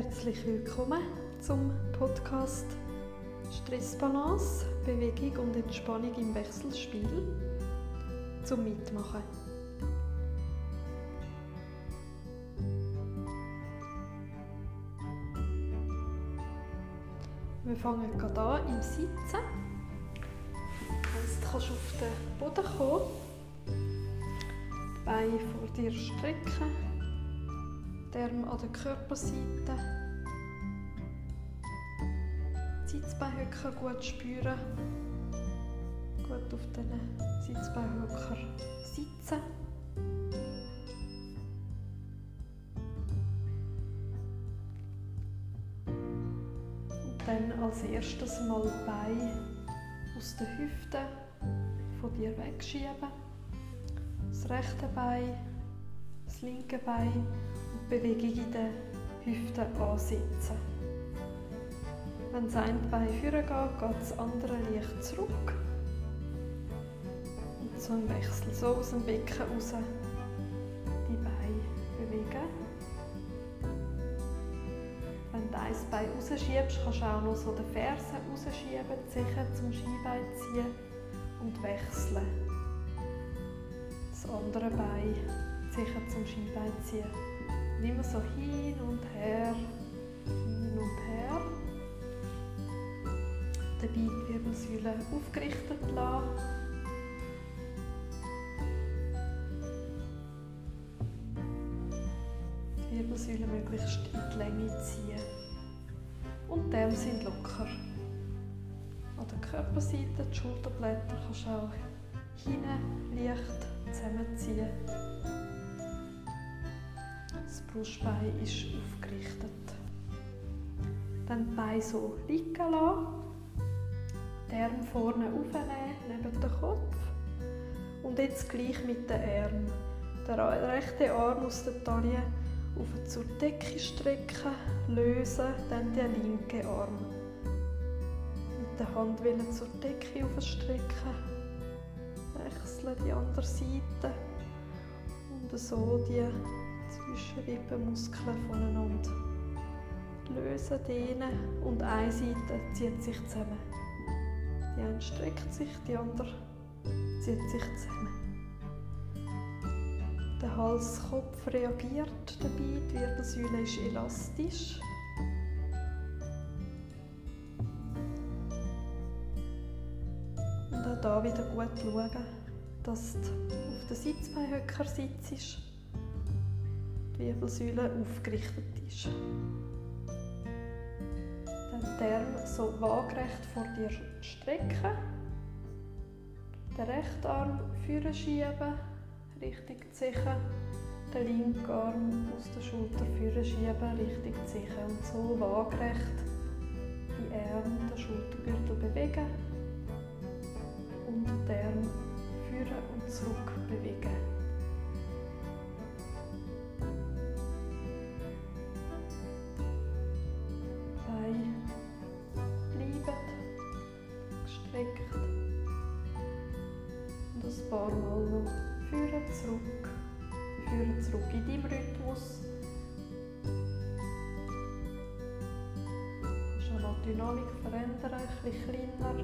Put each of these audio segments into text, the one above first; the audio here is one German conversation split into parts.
Herzlich willkommen zum Podcast Stressbalance, Bewegung und Entspannung im Wechselspiel zum Mitmachen. Wir fangen gerade an im Sitzen. Jetzt kannst du auf den Boden kommen, die Beine vor dir strecken, die Arme an der Körperseite, die Sitzbeinhöcker gut spüren, gut auf den Sitzbeinhöcker sitzen. dann als erstes mal die Beine aus den Hüften von dir wegschieben. Das rechte Bein, das linke Bein und Bewegung in den Hüften ansetzen. Wenn das eine Bein vorne geht, geht das andere leicht zurück. Und so ein Wechsel, so aus dem Becken raus die Beine bewegen wenn du ein Bein rausschiebst, kannst du auch noch so den Fersen rausschieben, Zeche zum Skibein ziehen und wechseln. Das andere Bein, Zeche zum Skibein ziehen. Und immer so hin und her, hin und her. Dabei die Wirbelsäule aufgerichtet lassen. Die Wirbelsäule möglichst in die Länge ziehen. Und die Arme sind locker. An der Körperseite, die Schulterblätter kannst du auch hinten leicht zusammenziehen. Brustbein ist aufgerichtet. Dann die Beine so liegen lassen. Die Arme vorne aufnehmen, neben den Kopf. Und jetzt gleich mit den Armen. Der rechte Arm aus der Taille auf zur Decke strecken, lösen, dann den linken Arm. Mit der Hand wieder zur Decke aufstrecken, wechseln die andere Seite und so die Zwischenrippenmuskeln voneinander lösen, dehnen und eine Seite zieht sich zusammen. Die eine streckt sich, die andere zieht sich zusammen. Der Halskopf reagiert dabei, die Wirbelsäule ist elastisch. Und auch hier wieder gut schauen, dass du auf der Sitzbeinhöcker sitzt, Wirbelsäule aufgerichtet ist. Dann die so waagerecht vor dir strecken, den rechten Arm vorne schieben Richtung Zeche, den linken Arm aus der Schulter führen schieben, Richtung Zeche und so waagerecht die Arme, den Schultergürtel bewegen und die Arme führen und zurück bewegen. Zurück in deinem Rhythmus. Die Dynamik verändern, ein bisschen kleiner,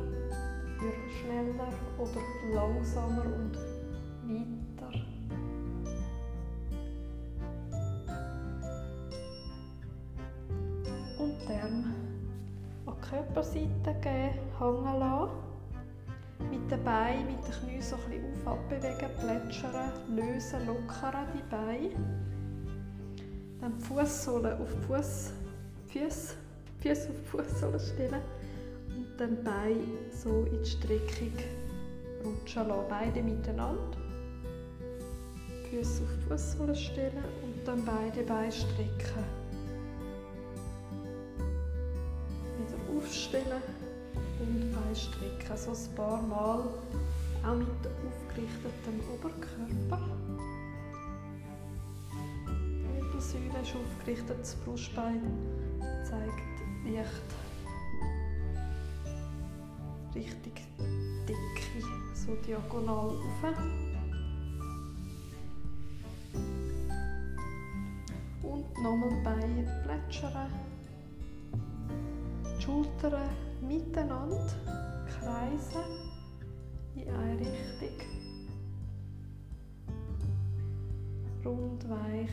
schneller oder langsamer und weiter. So ein bisschen auf, abbewegen, plätschern, lösen, lockern die Beine. Dann die Fußsohle auf die Fuß, Füße, Füße auf die Fußsohle stellen und dann Beine so in die Streckung rutschen lassen. Beide miteinander. Füße auf die Fußsohle stellen und dann beide Beine strecken. Wieder aufstellen und Beine strecken. So ein paar Mal auch mit aufgerichtetem Oberkörper. Die Wirbelsäule ist aufgerichtet, das Brustbein zeigt leicht richtig Decke, so diagonal auf. Und nochmal die Beine plätschern. Die Schultern miteinander kreisen in eine Richtung. Rund, weich.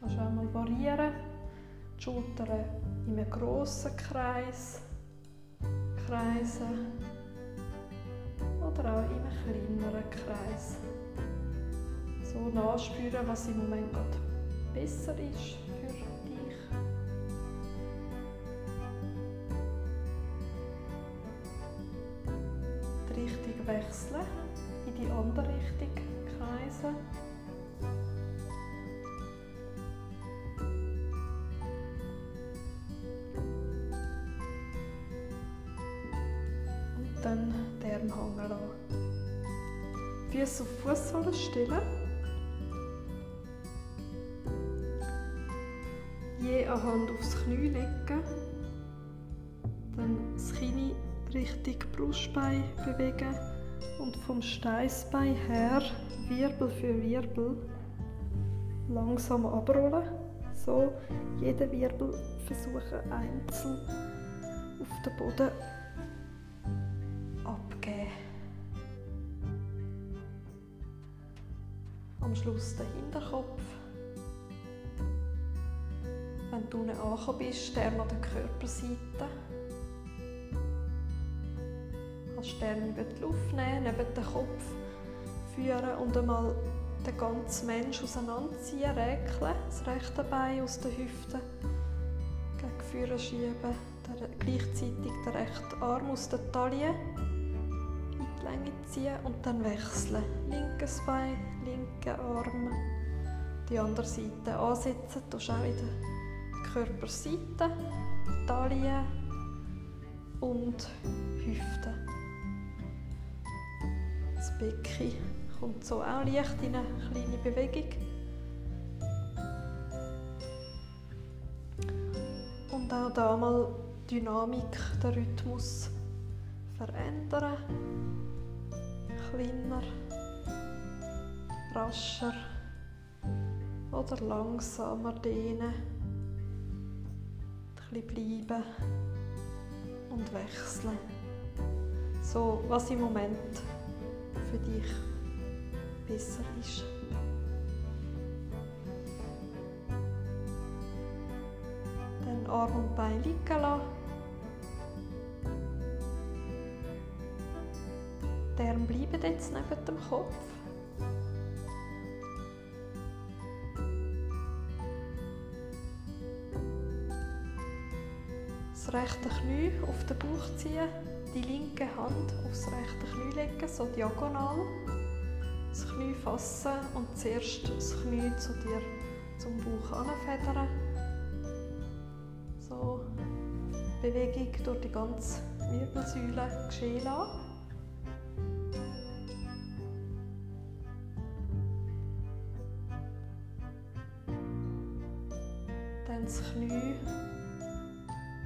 Kannst auch mal variieren. Die Schultern in einem grossen Kreis kreisen oder auch in einem kleineren Kreis. So nachspüren, was im Moment gerade besser ist Füße auf Fußsohlen stellen. Je eine Hand aufs Knie legen. Dann das Kinn Richtung Brustbein bewegen und vom Steißbein her Wirbel für Wirbel langsam abrollen. So jeden Wirbel versuchen einzeln auf den Boden Schluss der Hinterkopf. Wenn du unten angekommen bist, Stern an der Körperseite. Kannst Stern über die Luft nehmen, neben den Kopf führen und einmal den ganzen Mensch auseinanderziehen, räkeln, das rechte Bein aus den Hüften gegen vorne schieben, gleichzeitig den rechten Arm aus der Taille Länge ziehen und dann wechseln. Linkes Bein, linker Arm, die andere Seite ansetzen, du auch wieder Körperseite, Taille und Hüfte. Das Becken kommt so auch leicht in eine kleine Bewegung. Und auch da mal Dynamik, den Rhythmus verändern. Kleiner, rascher oder langsamer dehnen. Ein bisschen bleiben und wechseln. So, was im Moment für dich besser ist. Dann Arm und Bein liegen lassen. Arme bleiben jetzt neben dem Kopf. Das rechte Knie auf den Bauch ziehen, die linke Hand aufs rechte Knie legen, so diagonal. Das Knie fassen und zuerst das Knie zu dir zum Bauch anfedern. So Bewegung durch die ganze Wirbelsäule geschehen lassen. Dann das Knie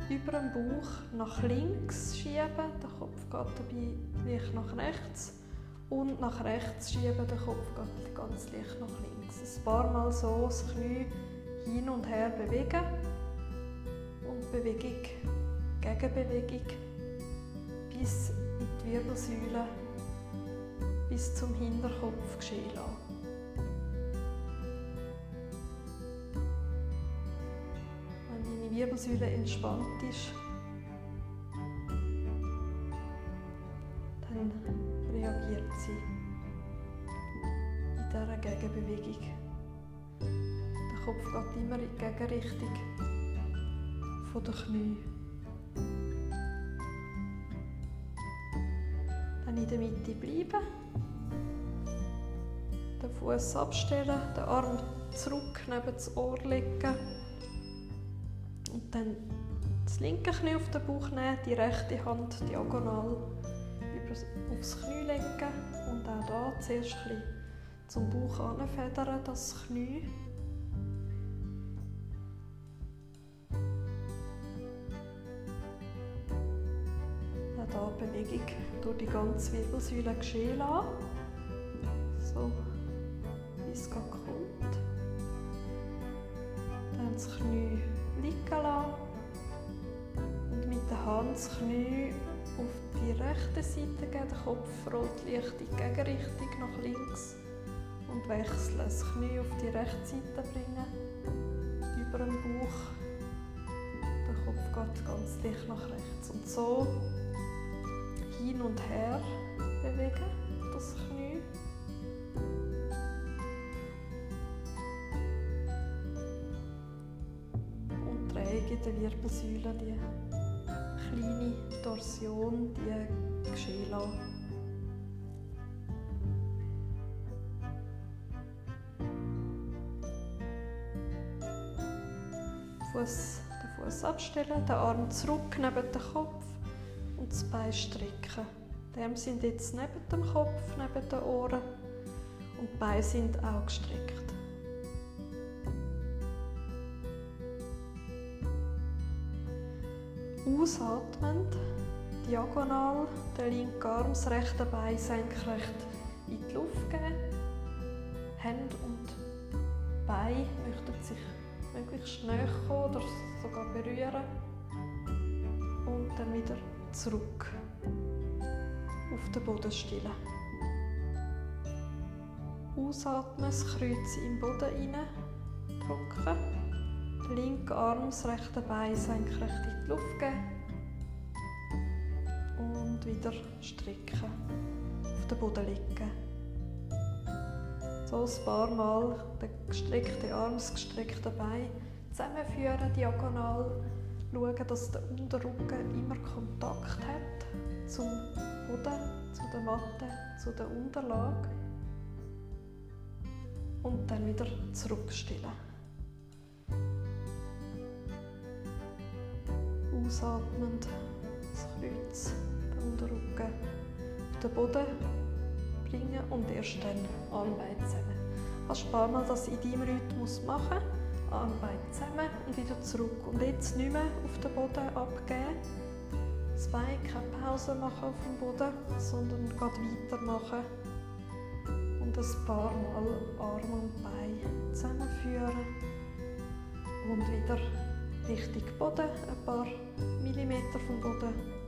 über den Bauch nach links schieben, der Kopf geht dabei leicht nach rechts und nach rechts schieben, der Kopf geht ganz leicht nach links. Ein paar Mal so das Knie hin und her bewegen und Bewegung, Gegenbewegung bis in die Wirbelsäule, bis zum Hinterkopf geschehen lassen. Wirbelsäule entspannt ist, dann reagiert sie in dieser Gegenbewegung. Der Kopf geht immer in die Gegenrichtung den Knie. Dann in der Mitte bleiben. Den Fuß abstellen, den Arm zurück neben das Ohr legen. Und dann das linke Knie auf den Bauch nehmen, die rechte Hand diagonal aufs Knie legen und auch da zuerst ein bisschen zum Bauch anfedern, das Knie. Auch hier Bewegung durch die ganze Wirbelsäule geschehen lassen. So, wie es gerade kommt. Dann das Knie das Knie auf die rechte Seite geben. Der Kopf rollt leicht in die Gegenrichtung nach links. Und wechseln. Das Knie auf die rechte Seite bringen. Über den Bauch. Der Kopf geht ganz leicht nach rechts. Und so hin und her bewegen, das Knie. Und träge der Wirbelsäule die kleine Torsion, die geschehen lassen. Fuß, den Fuß abstellen, den Arm zurück neben den Kopf und das Bein strecken. Die Arme sind jetzt neben dem Kopf, neben den Ohren und die Beine sind auch gestreckt. Ausatmend, diagonal, den linken Arm, das rechte Bein senkrecht in die Luft geben. Hände und Beine möchten sich möglichst näher kommen oder sogar berühren. Und dann wieder zurück auf den Boden stellen. Ausatmen, das Kreuz im Boden rein, drücken. Den linken Arm, das rechte Bein senkrecht in die Luft geben. Wieder strecken. Auf den Boden legen. So ein paar Mal den gestreckten Arm, das gestreckte Bein zusammenführen, diagonal. Schauen, dass der Unterrücken immer Kontakt hat zum Boden, zu der Matte, zu der Unterlage. Und dann wieder zurückstellen. Ausatmend das Kreuz, den Unterrücken auf den Boden bringen und erst dann Armbein zusammen. Kannst ein paar Mal das in deinem Rhythmus machen. Armbein zusammen und wieder zurück. Und jetzt nicht mehr auf den Boden abgeben. Zwei, keine Pause machen auf dem Boden, sondern geht weitermachen. Und ein paar Mal Arm und Bein zusammenführen. Und wieder Richtung Boden, ein paar Millimeter vom Boden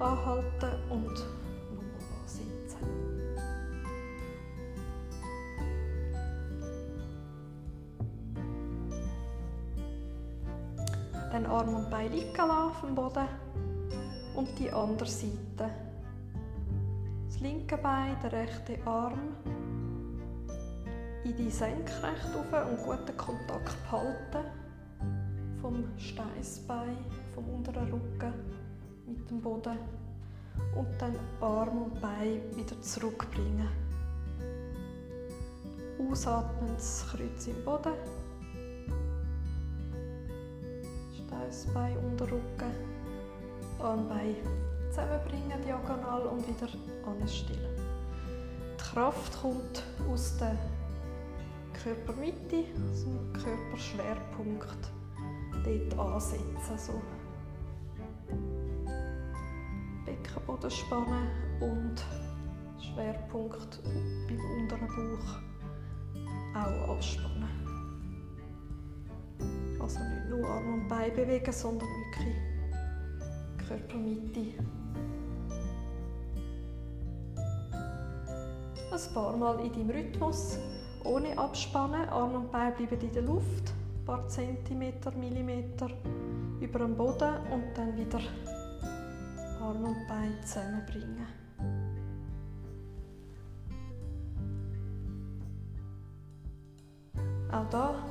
anhalten und nochmal sitzen. Dann Arm und Bein liegen lassen auf dem Boden und die andere Seite. Das linke Bein, der rechte Arm in die Senkrecht auf und guten Kontakt behalten vom Steißbein, vom unteren Rücken mit dem Boden und dann Arm und Bein wieder zurückbringen. Ausatmen, das Kreuz im Boden. Steißbein, Unterrücken, Armbein zusammenbringen, diagonal und wieder anstellen. Die Kraft kommt aus der Körpermitte, aus dem Körperschwerpunkt dort ansetzen. So. Spannen und Schwerpunkt beim unteren Bauch auch anspannen. Also nicht nur Arm und Bein bewegen, sondern wirklich Körpermitte. Ein paar Mal in deinem Rhythmus, ohne abspannen. Arm und Bein bleiben in der Luft paar Zentimeter, Millimeter über dem Boden und dann wieder Arm und Bein zusammenbringen. Auch da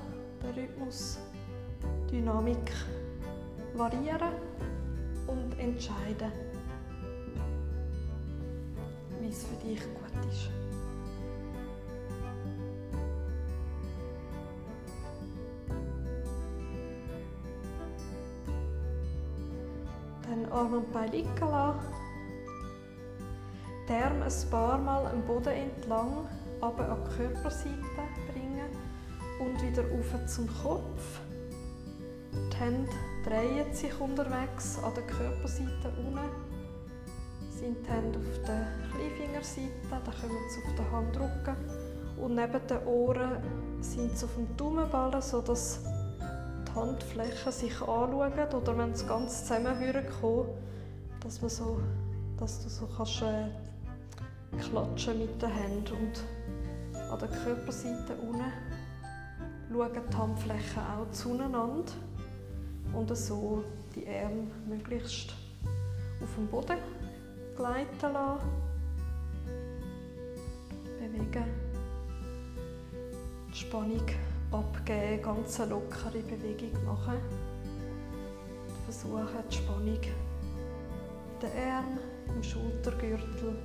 der Rhythmus, Dynamik variieren und entscheiden, wie es für dich gut ist. Liegen lassen. Die Arme ein paar Mal am Boden entlang, aber an die Körperseite bringen und wieder auf zum Kopf. Die Hände drehen sich unterwegs an der Körperseite unten. sind die Hände auf der Kleinfingerseite, dann kommen sie auf den Handrücken und neben den Ohren sind sie auf dem Daumenballen, sodass Handflächen sich anschauen oder wenn sie ganz zusammen kommen, dass, man so, dass du so kannst, äh, klatschen mit den Händen und an der Körperseite unten schauen die Handflächen auch zueinander und so die Arme möglichst auf dem Boden gleiten lassen. Bewegen. Die Spannung abgeben, ganz lockere Bewegung machen. Versuchen die Spannung den Arm im Schultergürtel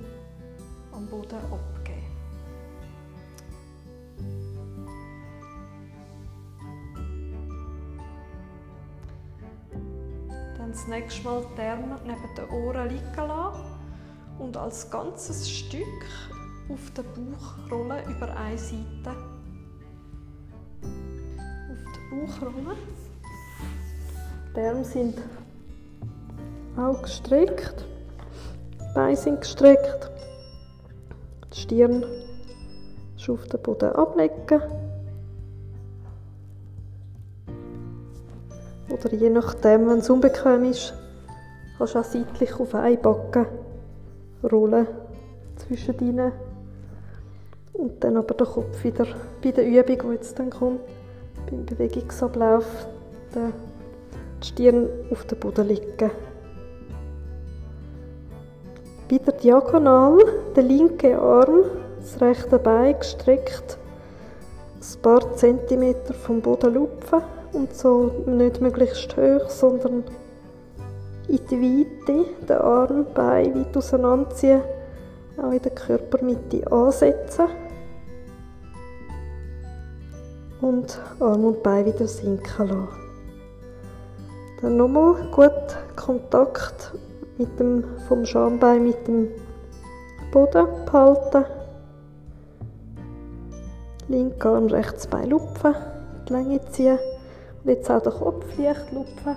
am Boden abgeben. Dann das nächste Mal die Arme neben den Ohren liegen lassen und als ganzes Stück auf den Bauch rollen über eine Seite. Rollen. Die Arme sind auch gestreckt. Die Beine sind gestreckt. Die Stirn ist auf den Boden ablegen. Oder je nachdem, wenn es unbequem ist, kannst du auch seitlich auf eine Backe rollen zwischen ihnen. Und dann aber den Kopf wieder bei der Übung, die jetzt dann kommt, beim Bewegungsablauf, die Stirn auf dem Boden liegen. Wieder diagonal, der linke Arm, das rechte Bein gestreckt, ein paar Zentimeter vom Boden lupfen und so nicht möglichst hoch, sondern in die Weite, den Arm, Bein weit auseinanderziehen, auch in der Körpermitte ansetzen und Arm und Bein wieder sinken lassen. Dann nochmal gut Kontakt mit dem, vom Schambein mit dem Boden behalten. Linker Arm, rechts Bein lupfen, die Länge ziehen und jetzt auch den Kopf leicht lupfen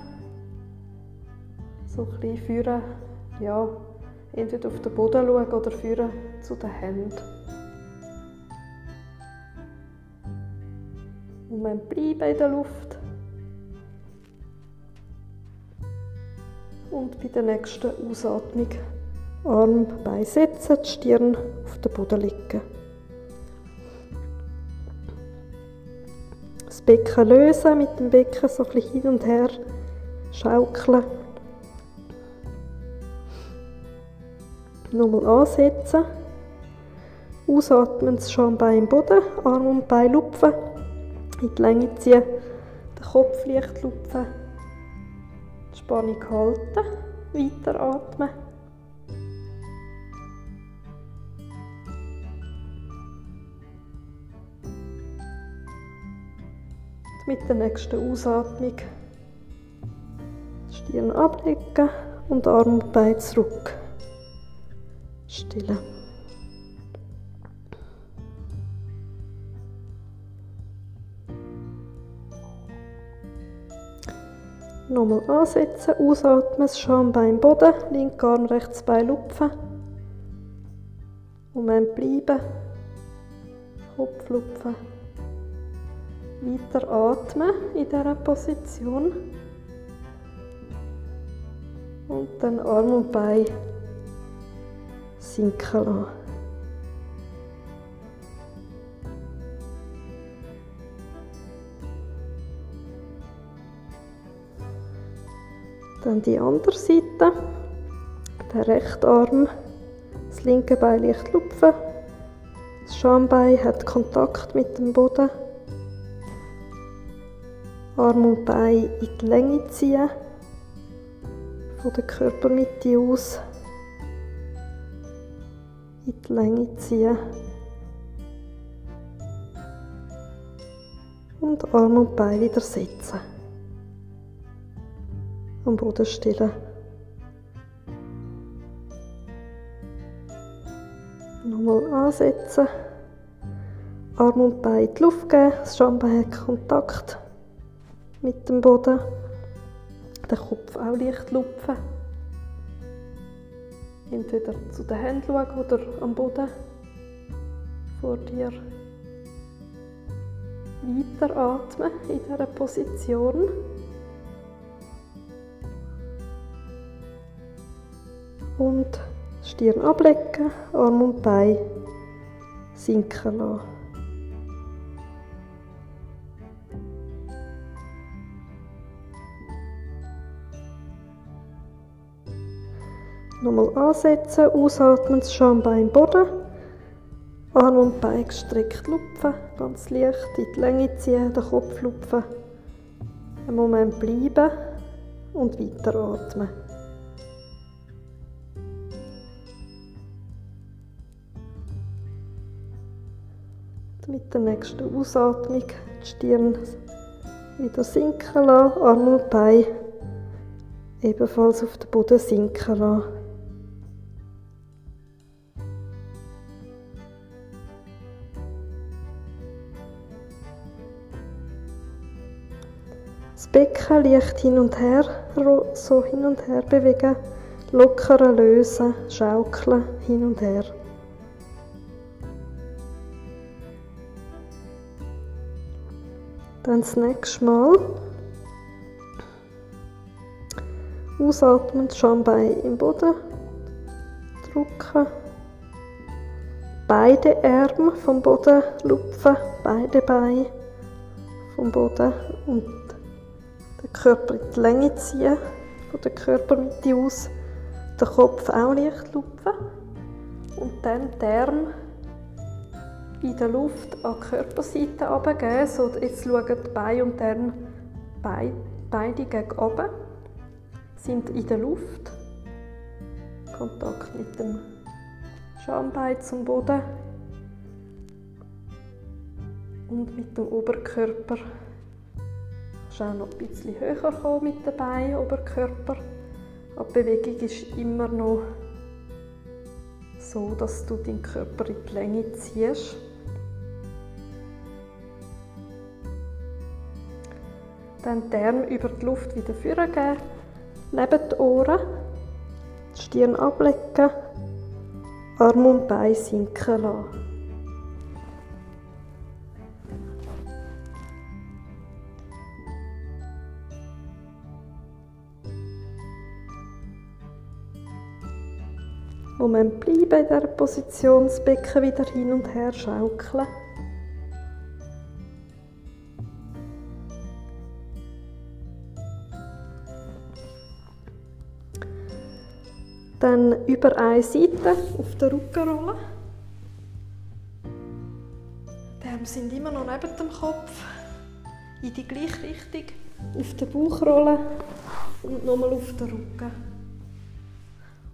so ein bisschen führen, ja, entweder auf den Boden schauen oder führen zu den Händen. Man bleiben in der Luft. Und bei der nächsten Ausatmung Arm beisetzen, die Stirn auf den Boden legen. Das Becken lösen, mit dem Becken so ein bisschen hin und her schaukeln. Nochmal ansetzen. Ausatmen, das Schambein im Boden, Arm und Bein lupfen, in die Länge ziehen, den Kopf leicht lupfen, die Spannung halten, weiter atmen. Mit der nächsten Ausatmung die Stirn ablegen und Arm und Bein zurück. Stille. Nochmal ansetzen, ausatmen, das Schambein Boden, linker Arm, rechts Bein lupfen. Moment bleiben, Kopf lupfen. Weiter atmen in dieser Position. Und dann Arm und Bein sinken lassen. Dann die andere Seite. Der rechte Arm, das linke Bein leicht lupfen. Das Schambein hat Kontakt mit dem Boden. Arm und Bein in die Länge ziehen. Von der Körpermitte aus in die Länge ziehen. Und Arm und Bein wieder setzen. Am Boden stillen. Nochmal ansetzen. Arm und Bein in die Luft geben. Das Schambein hat Kontakt mit dem Boden. Den Kopf auch leicht lupfen. entweder zu den Händen schauen oder am Boden vor dir. Weiteratmen in dieser Position. Und Stirn ablecken, Arm und Bein sinken lassen. Nochmal ansetzen, ausatmen, das Schambein im Boden. Arm und Bein gestreckt lupfen, ganz leicht in die Länge ziehen, den Kopf lupfen. Einen Moment bleiben und weiteratmen. Mit der nächsten Ausatmung die Stirn wieder sinken lassen, Arm und Bein ebenfalls auf den Boden sinken lassen. Das Becken leicht hin und her, so hin und her bewegen, lockere lösen, schaukeln, hin und her. Dann das nächste Mal ausatmen, Schambein im Boden drücken. Beide Arme vom Boden lupfen, beide Beine vom Boden und den Körper in die Länge ziehen, von der Körpermitte aus. Den Kopf auch leicht lupfen und dann die Arme in der Luft an die Körperseite runtergeben. So, jetzt schauen die Beine und die Arme beide gegen oben, sind in der Luft. Kontakt mit dem Schambein zum Boden und mit dem Oberkörper. Du auch noch ein bisschen höher kommen mit den Beinen, Oberkörper. Aber die Bewegung ist immer noch so, dass du deinen Körper in die Länge ziehst. Dann die Arme über die Luft wieder führen geben, neben die Ohren, die Stirn ablecken, Arm und Bein sinken lassen. Moment bleiben in dieser Position, das Becken wieder hin und her schaukeln. Dann über eine Seite auf den Rücken rollen. Die Arme sind immer noch neben dem Kopf. In die gleiche Richtung. Auf den Bauch rollen und nochmal auf den Rücken.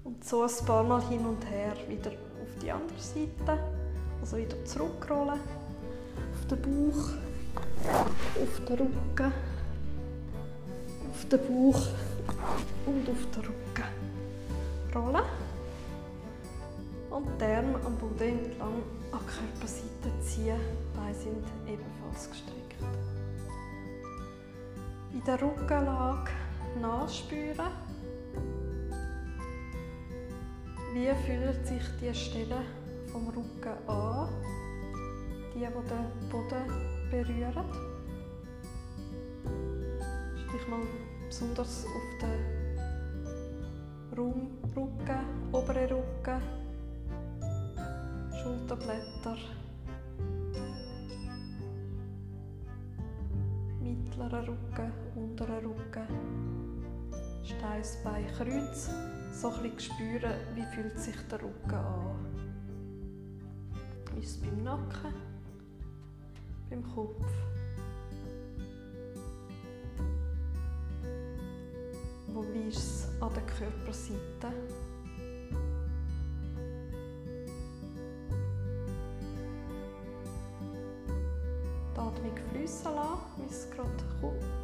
Und so ein paar Mal hin und her wieder auf die andere Seite. Also wieder zurückrollen. Auf den Bauch, auf den Rücken, auf den Bauch und auf den Rücken rollen und die Arme am Boden entlang an Körperseite ziehen. Die Beine sind ebenfalls gestreckt. In der Rückenlage nachspüren. Wie fühlt sich die Stelle vom Rücken an? Die, die den Boden berühren. Stich mal besonders auf den Rücken, obere Rücken, Schulterblätter, mittlerer Rücken, unterer Rücken, Steißbein, Kreuz. So ein bisschen spüren, wie fühlt sich der Rücken an. Ist es beim Nacken, beim Kopf. Wo ist es an der Körperseite? Die Atmung fließen lassen, wie es gerade kommt.